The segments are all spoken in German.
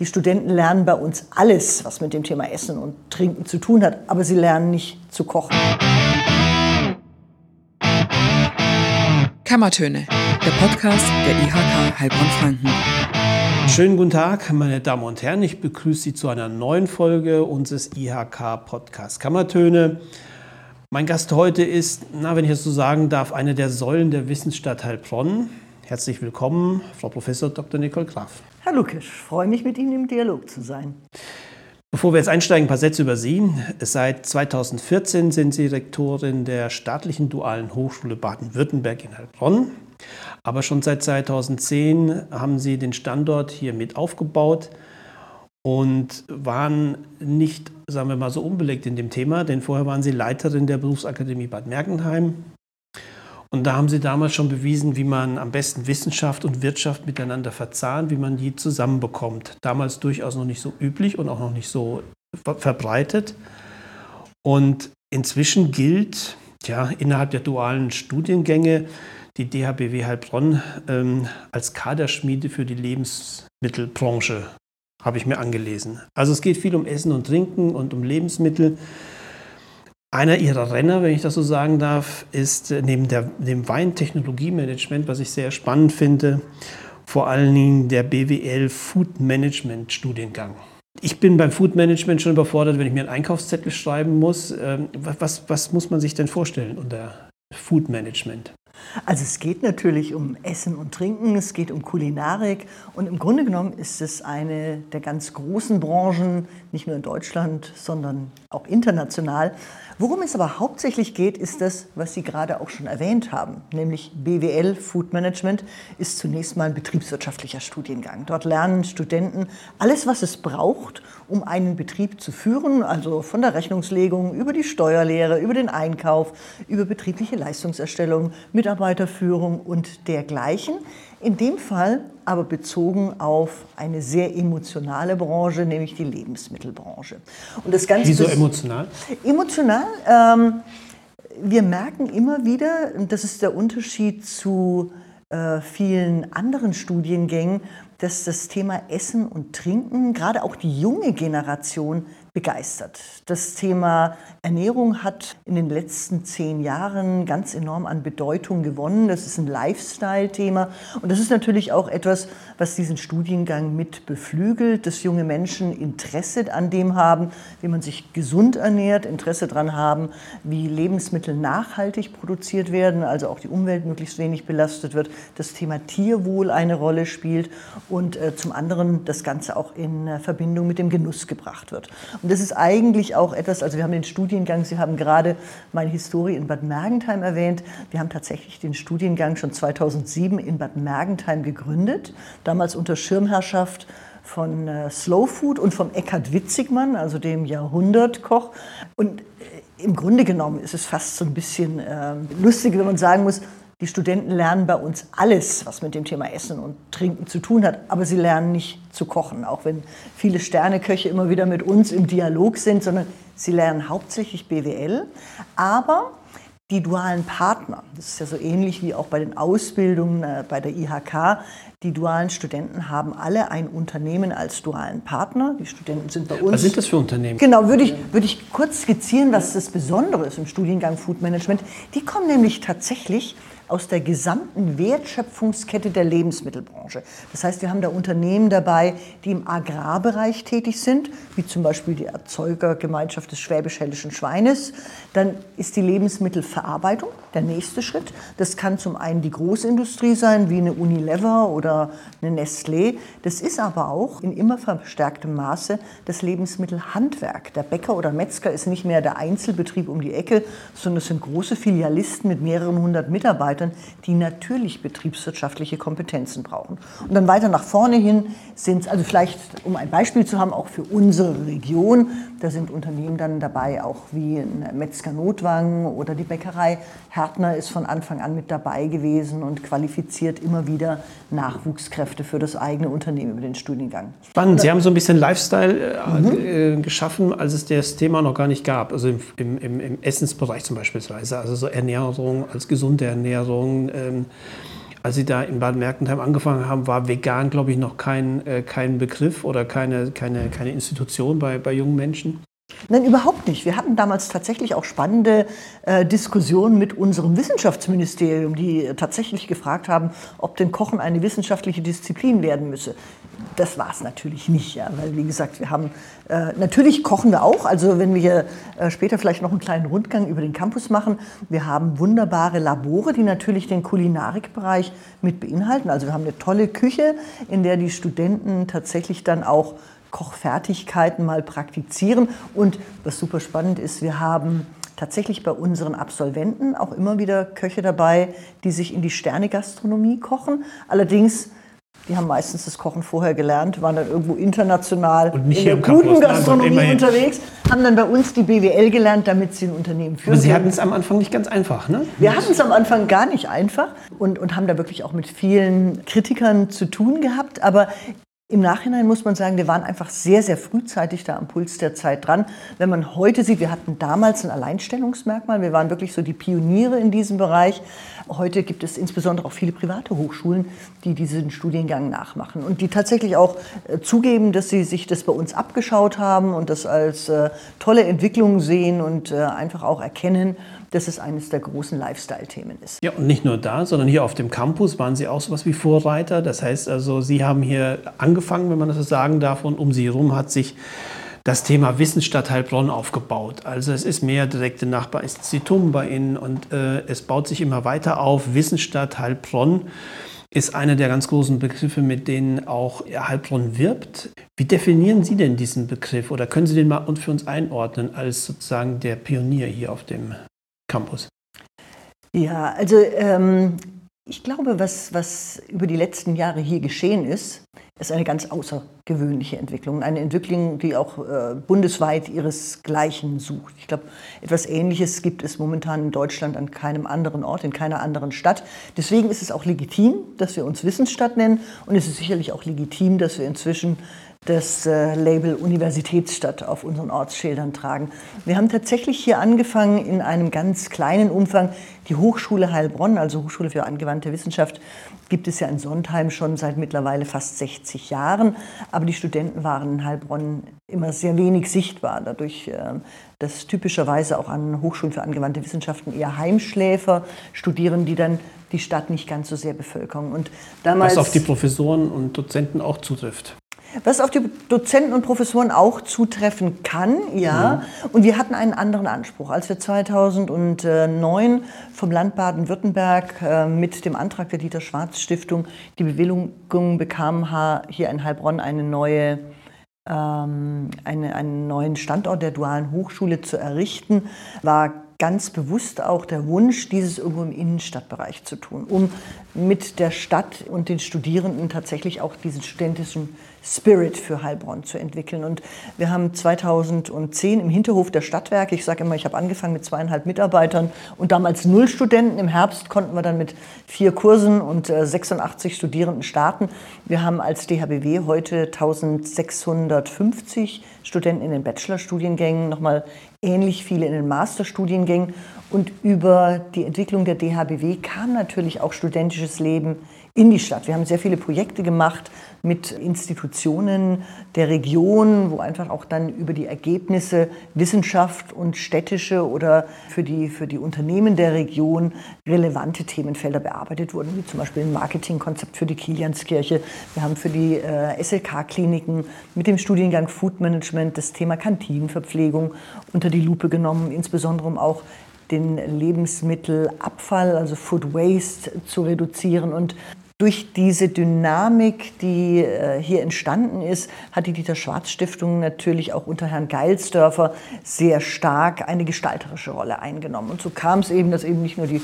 Die Studenten lernen bei uns alles, was mit dem Thema Essen und Trinken zu tun hat, aber sie lernen nicht zu kochen. Kammertöne, der Podcast der IHK Heilbronn-Franken. Schönen guten Tag, meine Damen und Herren. Ich begrüße Sie zu einer neuen Folge unseres IHK-Podcasts Kammertöne. Mein Gast heute ist, na, wenn ich es so sagen darf, eine der Säulen der Wissensstadt Heilbronn. Herzlich willkommen, Frau Professor Dr. Nicole Graf. Herr Lukisch, freue mich, mit Ihnen im Dialog zu sein. Bevor wir jetzt einsteigen, ein paar Sätze über Sie. Seit 2014 sind Sie Rektorin der Staatlichen Dualen Hochschule Baden-Württemberg in Heilbronn. Aber schon seit 2010 haben Sie den Standort hier mit aufgebaut und waren nicht, sagen wir mal so, unbelegt in dem Thema, denn vorher waren Sie Leiterin der Berufsakademie Bad Mergentheim und da haben sie damals schon bewiesen, wie man am besten Wissenschaft und Wirtschaft miteinander verzahnt, wie man die zusammenbekommt. Damals durchaus noch nicht so üblich und auch noch nicht so verbreitet. Und inzwischen gilt ja, innerhalb der dualen Studiengänge die DHBW Heilbronn ähm, als Kaderschmiede für die Lebensmittelbranche, habe ich mir angelesen. Also es geht viel um Essen und Trinken und um Lebensmittel. Einer ihrer Renner, wenn ich das so sagen darf, ist äh, neben der, dem Weintechnologiemanagement, was ich sehr spannend finde, vor allen Dingen der BWL Food Management Studiengang. Ich bin beim Food Management schon überfordert, wenn ich mir einen Einkaufszettel schreiben muss. Ähm, was, was muss man sich denn vorstellen unter Food Management? Also es geht natürlich um Essen und Trinken, es geht um Kulinarik und im Grunde genommen ist es eine der ganz großen Branchen, nicht nur in Deutschland, sondern auch international, Worum es aber hauptsächlich geht, ist das, was Sie gerade auch schon erwähnt haben, nämlich BWL Food Management ist zunächst mal ein betriebswirtschaftlicher Studiengang. Dort lernen Studenten alles, was es braucht, um einen Betrieb zu führen, also von der Rechnungslegung über die Steuerlehre, über den Einkauf, über betriebliche Leistungserstellung, Mitarbeiterführung und dergleichen. In dem Fall aber bezogen auf eine sehr emotionale Branche, nämlich die Lebensmittelbranche. Und das Ganze Wieso emotional? Emotional. Ähm, wir merken immer wieder, und das ist der Unterschied zu äh, vielen anderen Studiengängen, dass das Thema Essen und Trinken, gerade auch die junge Generation, begeistert. Das Thema Ernährung hat in den letzten zehn Jahren ganz enorm an Bedeutung gewonnen. Das ist ein Lifestyle-Thema und das ist natürlich auch etwas, was diesen Studiengang mit beflügelt, dass junge Menschen Interesse an dem haben, wie man sich gesund ernährt, Interesse daran haben, wie Lebensmittel nachhaltig produziert werden, also auch die Umwelt möglichst wenig belastet wird, das Thema Tierwohl eine Rolle spielt und äh, zum anderen das Ganze auch in äh, Verbindung mit dem Genuss gebracht wird. Und das ist eigentlich auch etwas, also wir haben den Studiengang, Sie haben gerade meine Historie in Bad Mergentheim erwähnt. Wir haben tatsächlich den Studiengang schon 2007 in Bad Mergentheim gegründet, damals unter Schirmherrschaft von äh, Slow Food und vom Eckhard Witzigmann, also dem Jahrhundertkoch. Und äh, im Grunde genommen ist es fast so ein bisschen äh, lustig, wenn man sagen muss, die Studenten lernen bei uns alles, was mit dem Thema Essen und Trinken zu tun hat, aber sie lernen nicht zu kochen, auch wenn viele Sterneköche immer wieder mit uns im Dialog sind, sondern sie lernen hauptsächlich BWL, aber die dualen Partner, das ist ja so ähnlich wie auch bei den Ausbildungen äh, bei der IHK, die dualen Studenten haben alle ein Unternehmen als dualen Partner. Die Studenten sind bei uns. Was sind das für Unternehmen? Genau, würde ich, würde ich kurz skizzieren, was das Besondere ist im Studiengang Food Management. Die kommen nämlich tatsächlich aus der gesamten Wertschöpfungskette der Lebensmittelbranche. Das heißt, wir haben da Unternehmen dabei, die im Agrarbereich tätig sind, wie zum Beispiel die Erzeugergemeinschaft des Schwäbisch-Hellischen Schweines. Dann ist die Lebensmittelverarbeitung der nächste Schritt. Das kann zum einen die Großindustrie sein, wie eine Unilever oder eine Nestlé. Das ist aber auch in immer verstärktem Maße das Lebensmittelhandwerk. Der Bäcker oder Metzger ist nicht mehr der Einzelbetrieb um die Ecke, sondern es sind große Filialisten mit mehreren hundert Mitarbeitern die natürlich betriebswirtschaftliche Kompetenzen brauchen. Und dann weiter nach vorne hin sind es, also vielleicht, um ein Beispiel zu haben, auch für unsere Region, da sind Unternehmen dann dabei, auch wie ein Metzger Notwang oder die Bäckerei Härtner ist von Anfang an mit dabei gewesen und qualifiziert immer wieder Nachwuchskräfte für das eigene Unternehmen über den Studiengang. Spannend, Sie haben so ein bisschen Lifestyle äh, mhm. Äh, geschaffen, als es das Thema noch gar nicht gab, also im, im, im Essensbereich zum Beispiel, also so Ernährung als gesunde Ernährung. Ähm, Als Sie da in Baden-Mergentheim angefangen haben, war vegan, glaube ich, noch kein, äh, kein Begriff oder keine, keine, keine Institution bei, bei jungen Menschen. Nein, überhaupt nicht. Wir hatten damals tatsächlich auch spannende äh, Diskussionen mit unserem Wissenschaftsministerium, die tatsächlich gefragt haben, ob denn Kochen eine wissenschaftliche Disziplin werden müsse. Das war es natürlich nicht, ja, weil wie gesagt, wir haben äh, natürlich kochen wir auch. Also wenn wir äh, später vielleicht noch einen kleinen Rundgang über den Campus machen, wir haben wunderbare Labore, die natürlich den Kulinarikbereich mit beinhalten. Also wir haben eine tolle Küche, in der die Studenten tatsächlich dann auch Kochfertigkeiten mal praktizieren. Und was super spannend ist, wir haben tatsächlich bei unseren Absolventen auch immer wieder Köche dabei, die sich in die Sternegastronomie kochen. Allerdings die haben meistens das Kochen vorher gelernt, waren dann irgendwo international und nicht in der guten Gastronomie unterwegs, haben dann bei uns die BWL gelernt, damit sie ein Unternehmen führen. Aber Sie hatten es am Anfang nicht ganz einfach, ne? Wir hatten es am Anfang gar nicht einfach und, und haben da wirklich auch mit vielen Kritikern zu tun gehabt. Aber im Nachhinein muss man sagen, wir waren einfach sehr, sehr frühzeitig da am Puls der Zeit dran. Wenn man heute sieht, wir hatten damals ein Alleinstellungsmerkmal, wir waren wirklich so die Pioniere in diesem Bereich. Heute gibt es insbesondere auch viele private Hochschulen, die diesen Studiengang nachmachen und die tatsächlich auch äh, zugeben, dass sie sich das bei uns abgeschaut haben und das als äh, tolle Entwicklung sehen und äh, einfach auch erkennen, dass es eines der großen Lifestyle-Themen ist. Ja, und nicht nur da, sondern hier auf dem Campus waren Sie auch so was wie Vorreiter. Das heißt also, Sie haben hier angefangen, wenn man das so sagen darf, und um Sie herum hat sich das Thema Wissensstadt Heilbronn aufgebaut. Also es ist mehr direkte Nachbarinstitutum bei Ihnen und äh, es baut sich immer weiter auf. Wissensstadt Heilbronn ist einer der ganz großen Begriffe, mit denen auch Heilbronn wirbt. Wie definieren Sie denn diesen Begriff oder können Sie den mal für uns einordnen als sozusagen der Pionier hier auf dem Campus? Ja, also ähm, ich glaube, was, was über die letzten Jahre hier geschehen ist, ist eine ganz außergewöhnliche Entwicklung. Eine Entwicklung, die auch äh, bundesweit ihresgleichen sucht. Ich glaube, etwas Ähnliches gibt es momentan in Deutschland an keinem anderen Ort, in keiner anderen Stadt. Deswegen ist es auch legitim, dass wir uns Wissensstadt nennen. Und es ist sicherlich auch legitim, dass wir inzwischen das äh, Label Universitätsstadt auf unseren Ortsschildern tragen. Wir haben tatsächlich hier angefangen in einem ganz kleinen Umfang. Die Hochschule Heilbronn, also Hochschule für angewandte Wissenschaft, gibt es ja in Sondheim schon seit mittlerweile fast 60 Jahren. Aber die Studenten waren in Heilbronn immer sehr wenig sichtbar. Dadurch, äh, dass typischerweise auch an Hochschulen für angewandte Wissenschaften eher Heimschläfer studieren, die dann die Stadt nicht ganz so sehr bevölkern. Und damals, Was auf die Professoren und Dozenten auch zutrifft. Was auf die Dozenten und Professoren auch zutreffen kann, ja. Mhm. Und wir hatten einen anderen Anspruch. Als wir 2009 vom Land Baden-Württemberg äh, mit dem Antrag der Dieter Schwarz Stiftung die Bewilligung bekamen, hier in Heilbronn eine neue ähm, eine, einen neuen Standort der dualen Hochschule zu errichten, war ganz bewusst auch der Wunsch, dieses irgendwo im Innenstadtbereich zu tun, um mit der Stadt und den Studierenden tatsächlich auch diesen studentischen Spirit für Heilbronn zu entwickeln. Und wir haben 2010 im Hinterhof der Stadtwerke, ich sage immer, ich habe angefangen mit zweieinhalb Mitarbeitern und damals null Studenten. Im Herbst konnten wir dann mit vier Kursen und 86 äh, Studierenden starten. Wir haben als DHBW heute 1650 Studenten in den Bachelorstudiengängen, nochmal ähnlich viele in den Masterstudiengängen. Und über die Entwicklung der DHBW kam natürlich auch studentisches Leben in die Stadt. Wir haben sehr viele Projekte gemacht mit Institutionen der Region, wo einfach auch dann über die Ergebnisse Wissenschaft und städtische oder für die, für die Unternehmen der Region relevante Themenfelder bearbeitet wurden, wie zum Beispiel ein Marketingkonzept für die Kilianskirche. Wir haben für die äh, SLK-Kliniken mit dem Studiengang Food Management das Thema Kantinenverpflegung unter die Lupe genommen, insbesondere um auch den Lebensmittelabfall, also Food Waste, zu reduzieren. Und durch diese Dynamik, die äh, hier entstanden ist, hat die Dieter Schwarz Stiftung natürlich auch unter Herrn Geilsdörfer sehr stark eine gestalterische Rolle eingenommen. Und so kam es eben, dass eben nicht nur die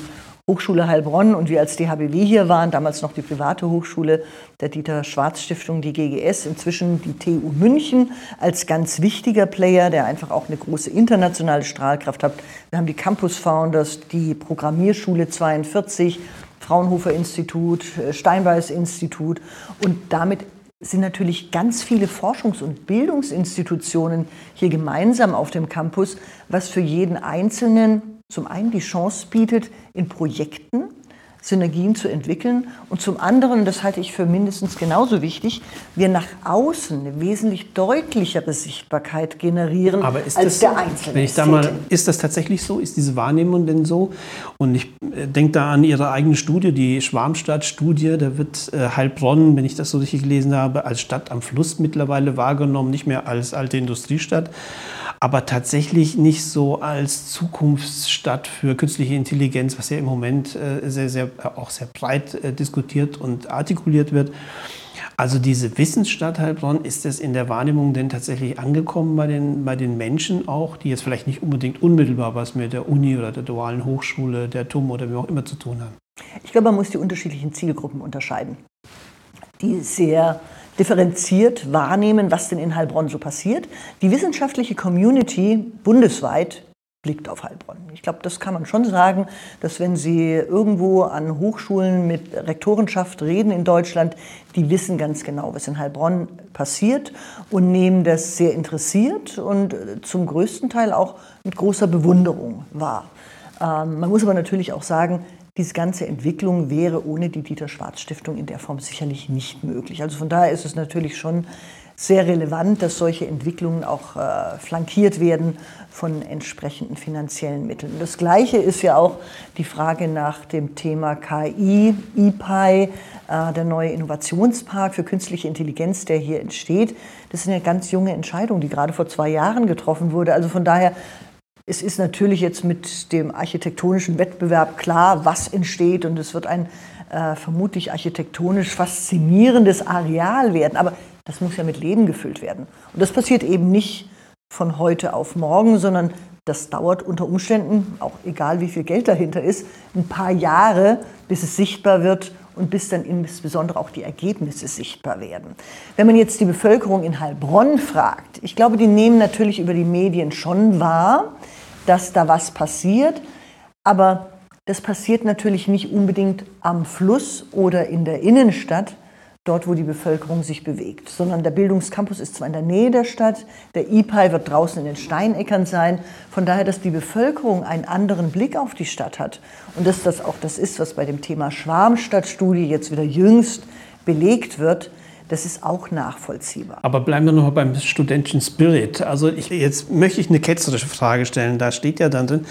Hochschule Heilbronn und wir als DHBW hier waren, damals noch die private Hochschule der Dieter Schwarz Stiftung, die GGS, inzwischen die TU München als ganz wichtiger Player, der einfach auch eine große internationale Strahlkraft hat. Wir haben die Campus Founders, die Programmierschule 42, Fraunhofer Institut, äh, Steinbeis Institut. Und damit sind natürlich ganz viele Forschungs- und Bildungsinstitutionen hier gemeinsam auf dem Campus, was für jeden Einzelnen zum einen die Chance bietet, in Projekten Synergien zu entwickeln und zum anderen, das halte ich für mindestens genauso wichtig, wir nach außen eine wesentlich deutlichere Sichtbarkeit generieren Aber ist als das der? Einzelne. Wenn ich da mal, ist das tatsächlich so? Ist diese Wahrnehmung denn so? Und ich äh, denke da an Ihre eigene Studie, die Schwarmstadt-Studie. Da wird äh, Heilbronn, wenn ich das so richtig gelesen habe, als Stadt am Fluss mittlerweile wahrgenommen, nicht mehr als alte Industriestadt aber tatsächlich nicht so als Zukunftsstadt für künstliche Intelligenz, was ja im Moment äh, sehr, sehr, auch sehr breit äh, diskutiert und artikuliert wird. Also diese Wissensstadt Heilbronn, ist das in der Wahrnehmung denn tatsächlich angekommen bei den, bei den Menschen auch, die jetzt vielleicht nicht unbedingt unmittelbar was mit der Uni oder der dualen Hochschule, der TUM oder wie auch immer zu tun haben? Ich glaube, man muss die unterschiedlichen Zielgruppen unterscheiden, die sehr differenziert wahrnehmen, was denn in Heilbronn so passiert. Die wissenschaftliche Community bundesweit blickt auf Heilbronn. Ich glaube, das kann man schon sagen, dass wenn Sie irgendwo an Hochschulen mit Rektorenschaft reden in Deutschland, die wissen ganz genau, was in Heilbronn passiert und nehmen das sehr interessiert und zum größten Teil auch mit großer Bewunderung wahr. Ähm, man muss aber natürlich auch sagen, diese ganze Entwicklung wäre ohne die Dieter-Schwarz-Stiftung in der Form sicherlich nicht möglich. Also von daher ist es natürlich schon sehr relevant, dass solche Entwicklungen auch äh, flankiert werden von entsprechenden finanziellen Mitteln. Das Gleiche ist ja auch die Frage nach dem Thema KI, EPI, äh, der neue Innovationspark für künstliche Intelligenz, der hier entsteht. Das ist eine ganz junge Entscheidung, die gerade vor zwei Jahren getroffen wurde. Also von daher es ist natürlich jetzt mit dem architektonischen Wettbewerb klar, was entsteht und es wird ein äh, vermutlich architektonisch faszinierendes Areal werden. Aber das muss ja mit Leben gefüllt werden. Und das passiert eben nicht von heute auf morgen, sondern das dauert unter Umständen, auch egal wie viel Geld dahinter ist, ein paar Jahre, bis es sichtbar wird und bis dann insbesondere auch die Ergebnisse sichtbar werden. Wenn man jetzt die Bevölkerung in Heilbronn fragt, ich glaube, die nehmen natürlich über die Medien schon wahr, dass da was passiert, aber das passiert natürlich nicht unbedingt am Fluss oder in der Innenstadt, dort wo die Bevölkerung sich bewegt, sondern der Bildungscampus ist zwar in der Nähe der Stadt, der IPI wird draußen in den Steineckern sein, von daher, dass die Bevölkerung einen anderen Blick auf die Stadt hat und dass das auch das ist, was bei dem Thema Schwarmstadtstudie jetzt wieder jüngst belegt wird, das ist auch nachvollziehbar. Aber bleiben wir noch beim studentischen Spirit. Also ich, jetzt möchte ich eine ketzerische Frage stellen. Da steht ja dann drin,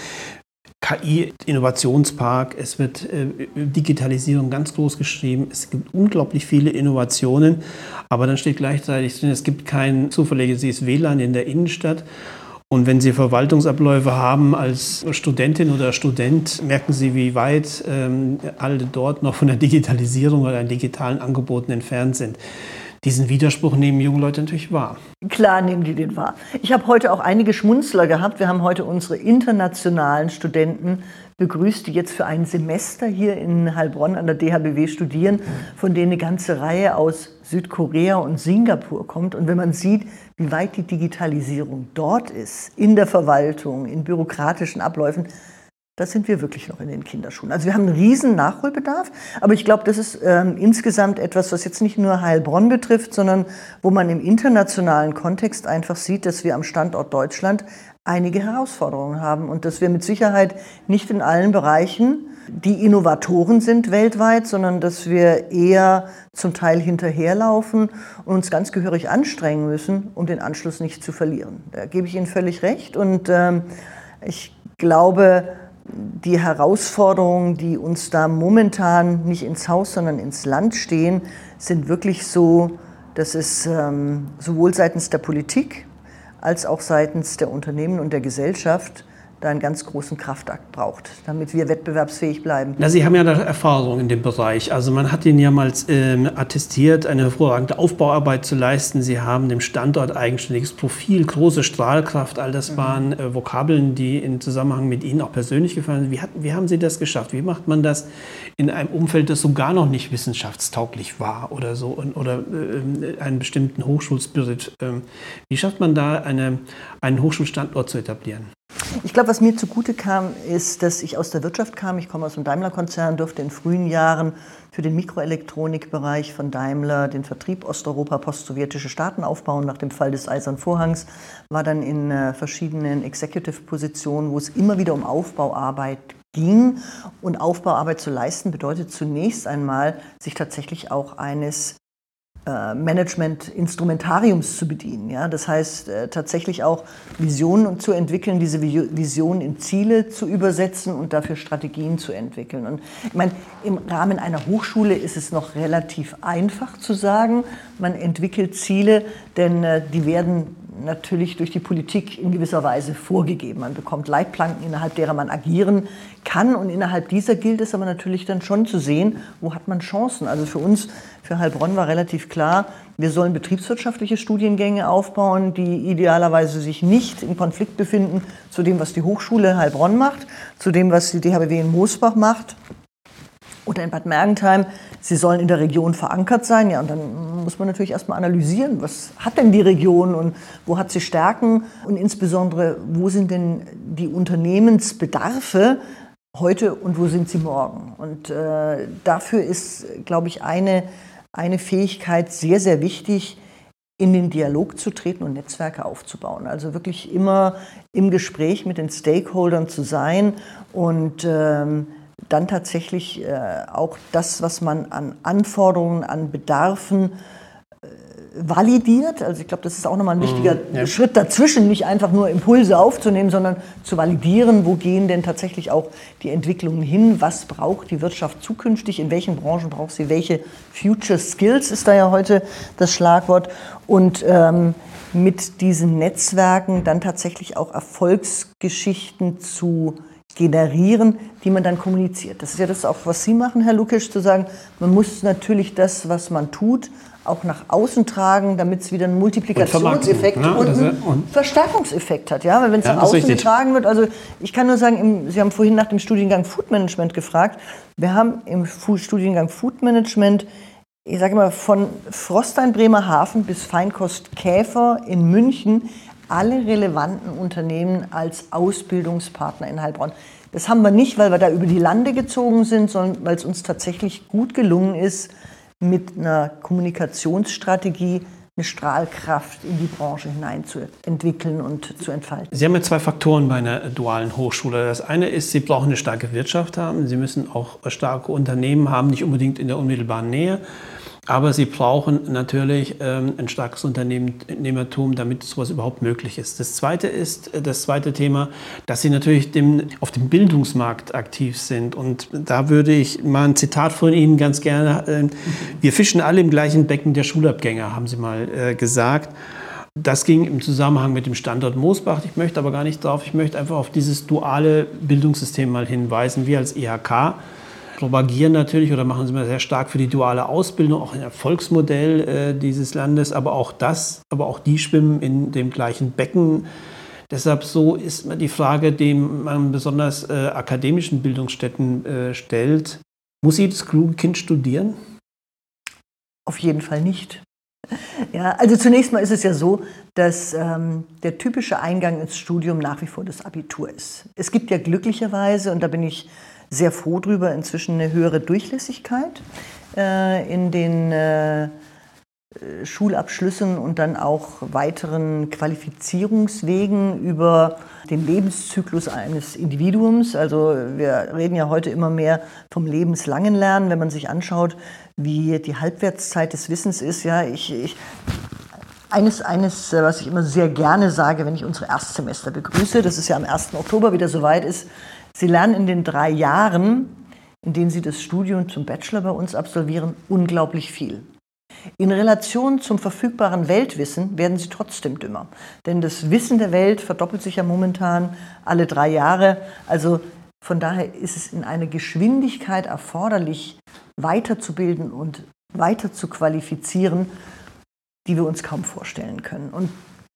KI-Innovationspark, es wird äh, Digitalisierung ganz groß geschrieben, es gibt unglaublich viele Innovationen, aber dann steht gleichzeitig drin, es gibt kein zuverlässiges WLAN in der Innenstadt. Und wenn Sie Verwaltungsabläufe haben als Studentin oder Student, merken Sie, wie weit ähm, alle dort noch von der Digitalisierung oder den digitalen Angeboten entfernt sind. Diesen Widerspruch nehmen junge Leute natürlich wahr. Klar nehmen die den wahr. Ich habe heute auch einige Schmunzler gehabt. Wir haben heute unsere internationalen Studenten begrüßt, die jetzt für ein Semester hier in Heilbronn an der DHBW studieren, von denen eine ganze Reihe aus Südkorea und Singapur kommt. Und wenn man sieht, wie weit die Digitalisierung dort ist, in der Verwaltung, in bürokratischen Abläufen, da sind wir wirklich noch in den Kinderschuhen. Also wir haben einen riesen Nachholbedarf, aber ich glaube, das ist ähm, insgesamt etwas, was jetzt nicht nur Heilbronn betrifft, sondern wo man im internationalen Kontext einfach sieht, dass wir am Standort Deutschland einige Herausforderungen haben und dass wir mit Sicherheit nicht in allen Bereichen die Innovatoren sind weltweit, sondern dass wir eher zum Teil hinterherlaufen und uns ganz gehörig anstrengen müssen, um den Anschluss nicht zu verlieren. Da gebe ich Ihnen völlig recht und ähm, ich glaube, die Herausforderungen, die uns da momentan nicht ins Haus, sondern ins Land stehen, sind wirklich so, dass es ähm, sowohl seitens der Politik als auch seitens der Unternehmen und der Gesellschaft da einen ganz großen Kraftakt braucht, damit wir wettbewerbsfähig bleiben. Na, Sie haben ja da Erfahrung in dem Bereich. Also man hat Ihnen ja mal ähm, attestiert, eine hervorragende Aufbauarbeit zu leisten. Sie haben dem Standort eigenständiges Profil, große Strahlkraft. All das mhm. waren äh, Vokabeln, die im Zusammenhang mit Ihnen auch persönlich gefallen sind. Wie, hat, wie haben Sie das geschafft? Wie macht man das in einem Umfeld, das sogar noch nicht wissenschaftstauglich war oder so oder äh, einen bestimmten Hochschulspirit? Äh, wie schafft man da eine, einen Hochschulstandort zu etablieren? Ich glaube, was mir zugute kam, ist, dass ich aus der Wirtschaft kam. Ich komme aus dem Daimler-Konzern, durfte in frühen Jahren für den Mikroelektronikbereich von Daimler den Vertrieb Osteuropa, postsowjetische Staaten aufbauen nach dem Fall des Eisernen Vorhangs. War dann in äh, verschiedenen Executive-Positionen, wo es immer wieder um Aufbauarbeit ging. Und Aufbauarbeit zu leisten bedeutet zunächst einmal, sich tatsächlich auch eines Management-Instrumentariums zu bedienen. Ja? Das heißt, äh, tatsächlich auch Visionen zu entwickeln, diese Visionen in Ziele zu übersetzen und dafür Strategien zu entwickeln. Und ich meine, im Rahmen einer Hochschule ist es noch relativ einfach zu sagen, man entwickelt Ziele, denn äh, die werden natürlich durch die Politik in gewisser Weise vorgegeben. Man bekommt Leitplanken, innerhalb derer man agieren kann. Und innerhalb dieser gilt es aber natürlich dann schon zu sehen, wo hat man Chancen. Also für uns, für Heilbronn war relativ klar, wir sollen betriebswirtschaftliche Studiengänge aufbauen, die idealerweise sich nicht im Konflikt befinden zu dem, was die Hochschule Heilbronn macht, zu dem, was die DHBW in Moosbach macht oder in Bad Mergentheim, sie sollen in der Region verankert sein. Ja, und dann muss man natürlich erstmal analysieren, was hat denn die Region und wo hat sie Stärken und insbesondere, wo sind denn die Unternehmensbedarfe heute und wo sind sie morgen. Und äh, dafür ist, glaube ich, eine, eine Fähigkeit sehr, sehr wichtig, in den Dialog zu treten und Netzwerke aufzubauen. Also wirklich immer im Gespräch mit den Stakeholdern zu sein und ähm, dann tatsächlich äh, auch das, was man an Anforderungen, an Bedarfen äh, validiert. Also ich glaube, das ist auch nochmal ein wichtiger mhm, ja. Schritt dazwischen, nicht einfach nur Impulse aufzunehmen, sondern zu validieren, wo gehen denn tatsächlich auch die Entwicklungen hin, was braucht die Wirtschaft zukünftig, in welchen Branchen braucht sie welche Future Skills, ist da ja heute das Schlagwort. Und ähm, mit diesen Netzwerken dann tatsächlich auch Erfolgsgeschichten zu generieren, die man dann kommuniziert. Das ist ja das auch, was Sie machen, Herr Lukisch, zu sagen, man muss natürlich das, was man tut, auch nach außen tragen, damit es wieder einen Multiplikationseffekt und, ne? und einen und Verstärkungseffekt hat. Ja? Weil wenn es ja, nach außen getragen wird, also ich kann nur sagen, im, Sie haben vorhin nach dem Studiengang Food Management gefragt. Wir haben im Studiengang Food Management, ich sage mal, von Frostein Bremerhaven bis Feinkost Käfer in München alle relevanten Unternehmen als Ausbildungspartner in Heilbronn. Das haben wir nicht, weil wir da über die Lande gezogen sind, sondern weil es uns tatsächlich gut gelungen ist, mit einer Kommunikationsstrategie eine Strahlkraft in die Branche hineinzuentwickeln und zu entfalten. Sie haben ja zwei Faktoren bei einer dualen Hochschule. Das eine ist, Sie brauchen eine starke Wirtschaft haben. Sie müssen auch starke Unternehmen haben, nicht unbedingt in der unmittelbaren Nähe. Aber sie brauchen natürlich ähm, ein starkes Unternehmertum, damit sowas überhaupt möglich ist. Das zweite ist, äh, das zweite Thema, dass sie natürlich dem, auf dem Bildungsmarkt aktiv sind. Und da würde ich mal ein Zitat von Ihnen ganz gerne, äh, wir fischen alle im gleichen Becken der Schulabgänger, haben Sie mal äh, gesagt. Das ging im Zusammenhang mit dem Standort Moosbach. Ich möchte aber gar nicht darauf, ich möchte einfach auf dieses duale Bildungssystem mal hinweisen. Wir als IHK propagieren natürlich oder machen sie mal sehr stark für die duale Ausbildung, auch ein Erfolgsmodell äh, dieses Landes, aber auch das, aber auch die schwimmen in dem gleichen Becken. Deshalb so ist die Frage, die man besonders äh, akademischen Bildungsstätten äh, stellt, muss jedes kluge Kind studieren? Auf jeden Fall nicht. Ja, also zunächst mal ist es ja so, dass ähm, der typische Eingang ins Studium nach wie vor das Abitur ist. Es gibt ja glücklicherweise, und da bin ich sehr froh drüber, inzwischen eine höhere Durchlässigkeit äh, in den äh, Schulabschlüssen und dann auch weiteren Qualifizierungswegen über den Lebenszyklus eines Individuums. Also wir reden ja heute immer mehr vom lebenslangen Lernen, wenn man sich anschaut, wie die Halbwertszeit des Wissens ist. Ja, ich, ich eines, eines, was ich immer sehr gerne sage, wenn ich unsere Erstsemester begrüße, das ist ja am 1. Oktober wieder soweit ist, Sie lernen in den drei Jahren, in denen Sie das Studium zum Bachelor bei uns absolvieren, unglaublich viel. In Relation zum verfügbaren Weltwissen werden Sie trotzdem dümmer. Denn das Wissen der Welt verdoppelt sich ja momentan alle drei Jahre. Also von daher ist es in einer Geschwindigkeit erforderlich, weiterzubilden und weiter zu qualifizieren, die wir uns kaum vorstellen können. Und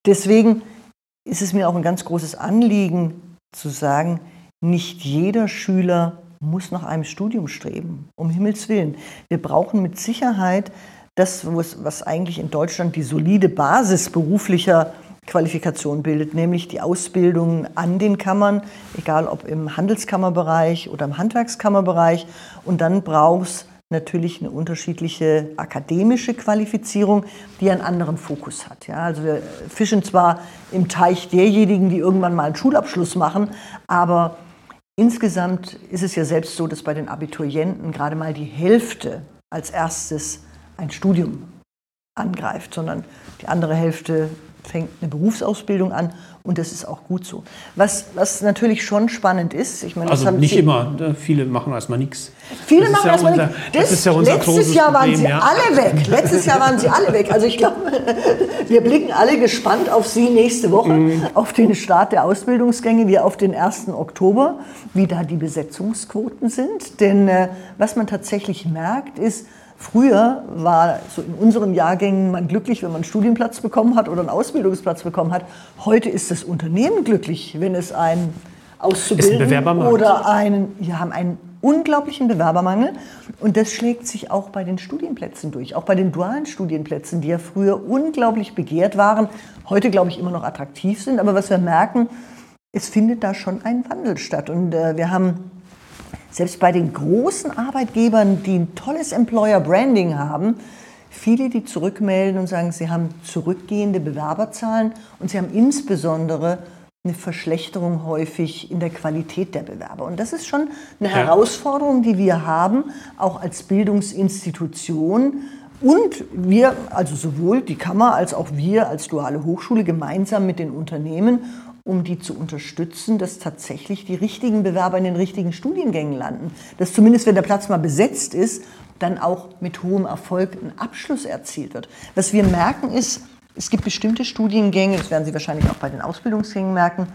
deswegen ist es mir auch ein ganz großes Anliegen zu sagen, nicht jeder Schüler muss nach einem Studium streben, um Himmels Willen. Wir brauchen mit Sicherheit das, was eigentlich in Deutschland die solide Basis beruflicher Qualifikation bildet, nämlich die Ausbildung an den Kammern, egal ob im Handelskammerbereich oder im Handwerkskammerbereich. Und dann braucht es natürlich eine unterschiedliche akademische Qualifizierung, die einen anderen Fokus hat. Ja, also wir fischen zwar im Teich derjenigen, die irgendwann mal einen Schulabschluss machen, aber Insgesamt ist es ja selbst so, dass bei den Abiturienten gerade mal die Hälfte als erstes ein Studium angreift, sondern die andere Hälfte fängt eine Berufsausbildung an und das ist auch gut so. Was, was natürlich schon spannend ist, ich meine, also nicht Sie, immer, viele machen erstmal nichts. Viele machen ja erstmal nichts. Das, das, ist ja unser letztes Jahr waren sie ja. alle weg. Letztes Jahr waren sie alle weg. Also ich glaube, wir blicken alle gespannt auf Sie nächste Woche, mhm. auf den Start der Ausbildungsgänge, wie auf den 1. Oktober, wie da die Besetzungsquoten sind. Denn äh, was man tatsächlich merkt, ist, Früher war so in unseren Jahrgängen man glücklich, wenn man einen Studienplatz bekommen hat oder einen Ausbildungsplatz bekommen hat. Heute ist das Unternehmen glücklich, wenn es einen Auszubildenden ein oder einen, wir haben einen unglaublichen Bewerbermangel. Und das schlägt sich auch bei den Studienplätzen durch, auch bei den dualen Studienplätzen, die ja früher unglaublich begehrt waren, heute glaube ich immer noch attraktiv sind, aber was wir merken, es findet da schon ein Wandel statt. Und äh, wir haben selbst bei den großen Arbeitgebern, die ein tolles Employer Branding haben, viele, die zurückmelden und sagen, sie haben zurückgehende Bewerberzahlen und sie haben insbesondere eine Verschlechterung häufig in der Qualität der Bewerber. Und das ist schon eine ja. Herausforderung, die wir haben, auch als Bildungsinstitution. Und wir, also sowohl die Kammer als auch wir als duale Hochschule gemeinsam mit den Unternehmen um die zu unterstützen, dass tatsächlich die richtigen Bewerber in den richtigen Studiengängen landen. Dass zumindest, wenn der Platz mal besetzt ist, dann auch mit hohem Erfolg ein Abschluss erzielt wird. Was wir merken ist, es gibt bestimmte Studiengänge, das werden Sie wahrscheinlich auch bei den Ausbildungsgängen merken,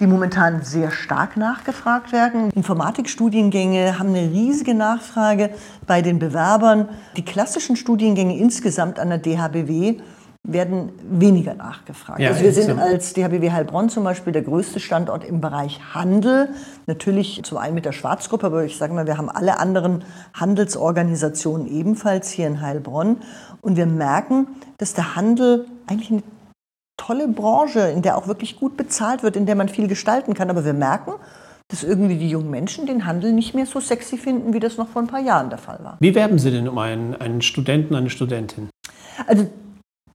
die momentan sehr stark nachgefragt werden. Informatikstudiengänge haben eine riesige Nachfrage bei den Bewerbern. Die klassischen Studiengänge insgesamt an der DHBW werden weniger nachgefragt. Ja, also wir sind als DHBW Heilbronn zum Beispiel der größte Standort im Bereich Handel. Natürlich zum einen mit der Schwarzgruppe, aber ich sage mal, wir haben alle anderen Handelsorganisationen ebenfalls hier in Heilbronn. Und wir merken, dass der Handel eigentlich eine tolle Branche, in der auch wirklich gut bezahlt wird, in der man viel gestalten kann. Aber wir merken, dass irgendwie die jungen Menschen den Handel nicht mehr so sexy finden, wie das noch vor ein paar Jahren der Fall war. Wie werben Sie denn um einen, einen Studenten, eine Studentin? Also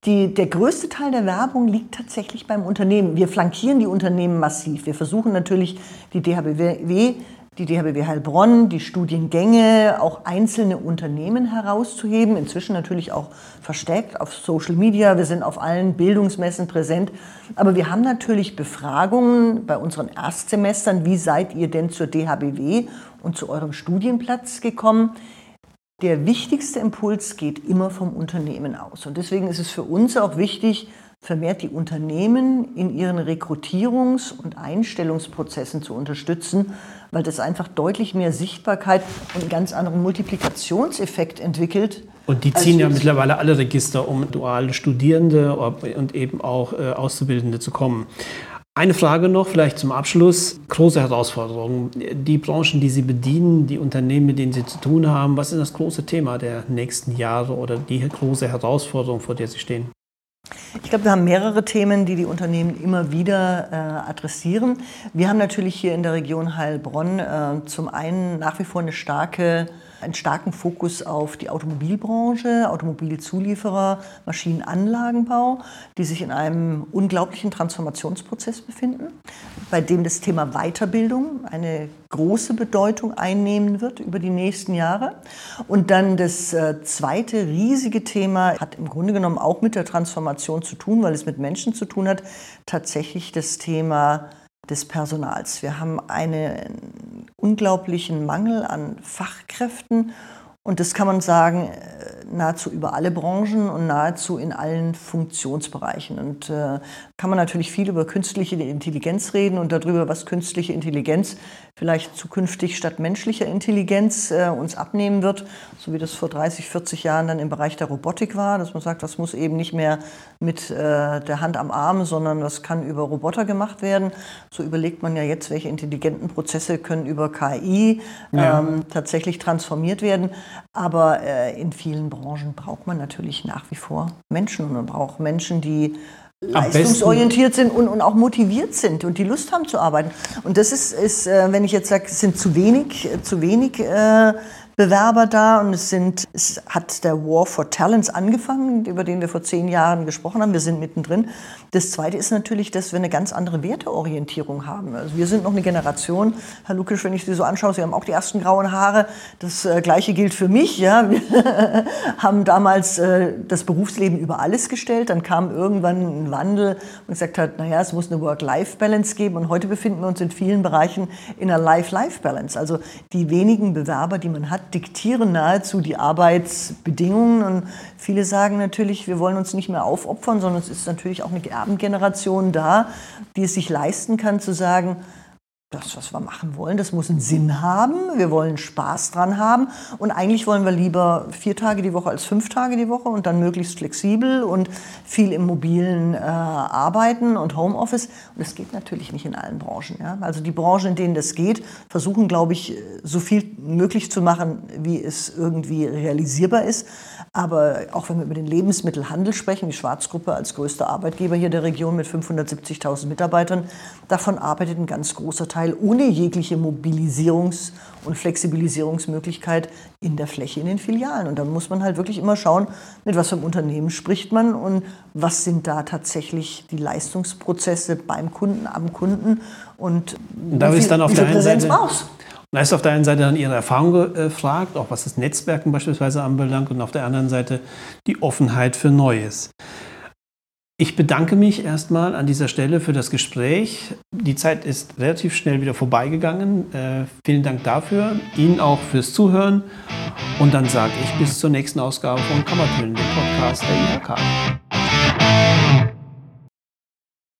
die, der größte Teil der Werbung liegt tatsächlich beim Unternehmen. Wir flankieren die Unternehmen massiv. Wir versuchen natürlich die DHBW, die DHBW Heilbronn, die Studiengänge, auch einzelne Unternehmen herauszuheben. Inzwischen natürlich auch verstärkt auf Social Media. Wir sind auf allen Bildungsmessen präsent. Aber wir haben natürlich Befragungen bei unseren Erstsemestern. Wie seid ihr denn zur DHBW und zu eurem Studienplatz gekommen? Der wichtigste Impuls geht immer vom Unternehmen aus. Und deswegen ist es für uns auch wichtig, vermehrt die Unternehmen in ihren Rekrutierungs- und Einstellungsprozessen zu unterstützen, weil das einfach deutlich mehr Sichtbarkeit und einen ganz anderen Multiplikationseffekt entwickelt. Und die ziehen ja mittlerweile alle Register, um duale Studierende und eben auch äh, Auszubildende zu kommen. Eine Frage noch, vielleicht zum Abschluss. Große Herausforderungen. Die Branchen, die Sie bedienen, die Unternehmen, mit denen Sie zu tun haben, was ist das große Thema der nächsten Jahre oder die große Herausforderung, vor der Sie stehen? Ich glaube, wir haben mehrere Themen, die die Unternehmen immer wieder äh, adressieren. Wir haben natürlich hier in der Region Heilbronn äh, zum einen nach wie vor eine starke einen starken Fokus auf die Automobilbranche, Automobilzulieferer, Maschinenanlagenbau, die sich in einem unglaublichen Transformationsprozess befinden, bei dem das Thema Weiterbildung eine große Bedeutung einnehmen wird über die nächsten Jahre. Und dann das äh, zweite riesige Thema hat im Grunde genommen auch mit der Transformation zu tun, weil es mit Menschen zu tun hat, tatsächlich das Thema des Personals. Wir haben einen unglaublichen Mangel an Fachkräften und das kann man sagen, äh, nahezu über alle Branchen und nahezu in allen Funktionsbereichen. Und äh, kann man natürlich viel über künstliche Intelligenz reden und darüber, was künstliche Intelligenz vielleicht zukünftig statt menschlicher Intelligenz äh, uns abnehmen wird, so wie das vor 30, 40 Jahren dann im Bereich der Robotik war, dass man sagt, das muss eben nicht mehr mit äh, der Hand am Arm, sondern das kann über Roboter gemacht werden. So überlegt man ja jetzt, welche intelligenten Prozesse können über KI ja. ähm, tatsächlich transformiert werden. Aber äh, in vielen Branchen braucht man natürlich nach wie vor Menschen und man braucht Menschen, die leistungsorientiert sind und, und auch motiviert sind und die Lust haben zu arbeiten. Und das ist, ist äh, wenn ich jetzt sage, es sind zu wenig, zu wenig äh, Bewerber da und es sind, es hat der War for Talents angefangen, über den wir vor zehn Jahren gesprochen haben. Wir sind mittendrin. Das zweite ist natürlich, dass wir eine ganz andere Werteorientierung haben. Also wir sind noch eine Generation, Herr Lukisch, wenn ich Sie so anschaue, Sie haben auch die ersten grauen Haare. Das äh, Gleiche gilt für mich. Ja. Wir haben damals äh, das Berufsleben über alles gestellt. Dann kam irgendwann ein Wandel und gesagt hat, naja, es muss eine Work-Life-Balance geben. Und heute befinden wir uns in vielen Bereichen in einer Life-Life-Balance. Also die wenigen Bewerber, die man hat, diktieren nahezu die Arbeitsbedingungen. Und viele sagen natürlich, wir wollen uns nicht mehr aufopfern, sondern es ist natürlich auch eine Erbengeneration da, die es sich leisten kann zu sagen, das, was wir machen wollen, das muss einen Sinn haben. Wir wollen Spaß dran haben. Und eigentlich wollen wir lieber vier Tage die Woche als fünf Tage die Woche und dann möglichst flexibel und viel im mobilen äh, Arbeiten und Homeoffice. Und das geht natürlich nicht in allen Branchen. Ja? Also die Branchen, in denen das geht, versuchen, glaube ich, so viel möglich zu machen, wie es irgendwie realisierbar ist. Aber auch wenn wir über den Lebensmittelhandel sprechen, die Schwarzgruppe als größter Arbeitgeber hier der Region mit 570.000 Mitarbeitern, davon arbeitet ein ganz großer Teil ohne jegliche Mobilisierungs- und Flexibilisierungsmöglichkeit in der Fläche in den Filialen. Und da muss man halt wirklich immer schauen, mit was für einem Unternehmen spricht man und was sind da tatsächlich die Leistungsprozesse beim Kunden, am Kunden und da wie viel, dann auf der Präsenz Seite brauchst. Da ist auf der einen Seite dann Ihre Erfahrung gefragt, auch was das Netzwerken beispielsweise anbelangt, und auf der anderen Seite die Offenheit für Neues. Ich bedanke mich erstmal an dieser Stelle für das Gespräch. Die Zeit ist relativ schnell wieder vorbeigegangen. Äh, vielen Dank dafür, Ihnen auch fürs Zuhören. Und dann sage ich bis zur nächsten Ausgabe von Kammertönen, dem Podcast der IHK.